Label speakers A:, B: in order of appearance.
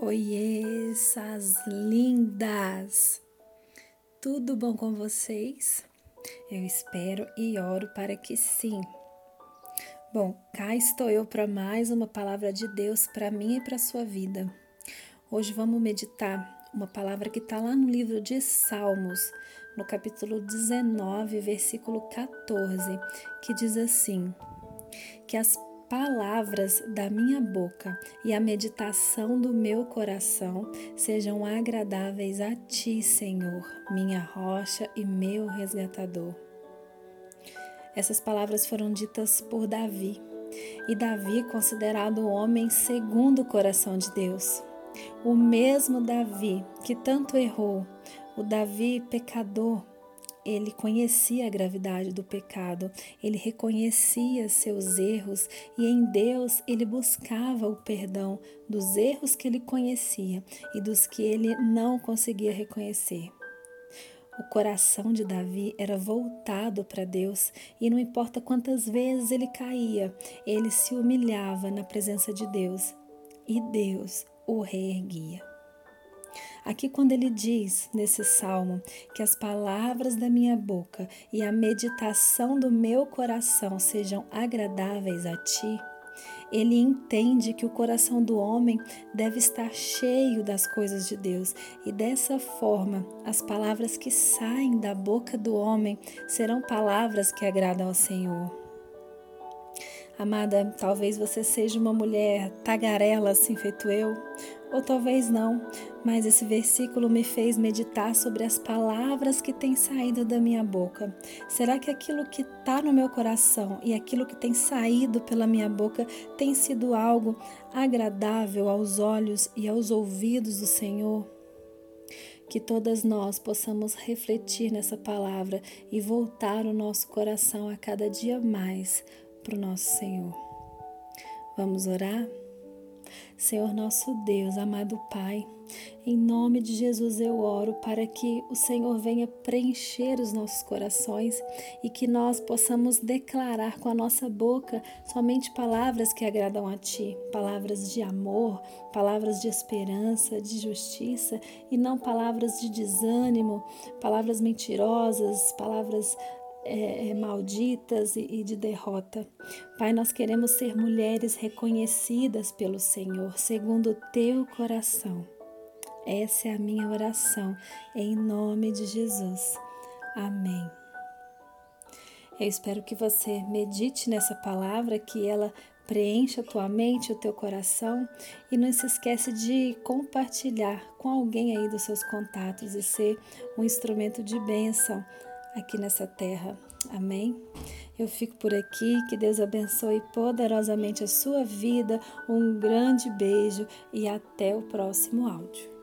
A: Oiê, essas lindas! Tudo bom com vocês? Eu espero e oro para que sim. Bom, cá estou eu para mais uma palavra de Deus para mim e para sua vida. Hoje vamos meditar uma palavra que está lá no livro de Salmos, no capítulo 19, versículo 14, que diz assim: Que as palavras da minha boca e a meditação do meu coração sejam agradáveis a ti, Senhor, minha rocha e meu resgatador. Essas palavras foram ditas por Davi, e Davi é considerado o homem segundo o coração de Deus. O mesmo Davi que tanto errou, o Davi pecador, ele conhecia a gravidade do pecado, ele reconhecia seus erros e em Deus ele buscava o perdão dos erros que ele conhecia e dos que ele não conseguia reconhecer. O coração de Davi era voltado para Deus e não importa quantas vezes ele caía, ele se humilhava na presença de Deus e Deus o reerguia. Aqui, quando ele diz nesse salmo que as palavras da minha boca e a meditação do meu coração sejam agradáveis a ti, ele entende que o coração do homem deve estar cheio das coisas de Deus e dessa forma as palavras que saem da boca do homem serão palavras que agradam ao Senhor. Amada, talvez você seja uma mulher tagarela assim feito eu, ou talvez não, mas esse versículo me fez meditar sobre as palavras que têm saído da minha boca. Será que aquilo que está no meu coração e aquilo que tem saído pela minha boca tem sido algo agradável aos olhos e aos ouvidos do Senhor? Que todas nós possamos refletir nessa palavra e voltar o nosso coração a cada dia mais para o nosso Senhor. Vamos orar? Senhor nosso Deus, amado Pai, em nome de Jesus eu oro para que o Senhor venha preencher os nossos corações e que nós possamos declarar com a nossa boca somente palavras que agradam a Ti, palavras de amor, palavras de esperança, de justiça e não palavras de desânimo, palavras mentirosas, palavras é, malditas e, e de derrota. Pai, nós queremos ser mulheres reconhecidas pelo Senhor, segundo o teu coração. Essa é a minha oração, em nome de Jesus. Amém. Eu espero que você medite nessa palavra, que ela preencha a tua mente, o teu coração e não se esquece de compartilhar com alguém aí dos seus contatos e ser um instrumento de bênção aqui nessa terra. Amém? Eu fico por aqui, que Deus abençoe poderosamente a sua vida. Um grande beijo e até o próximo áudio.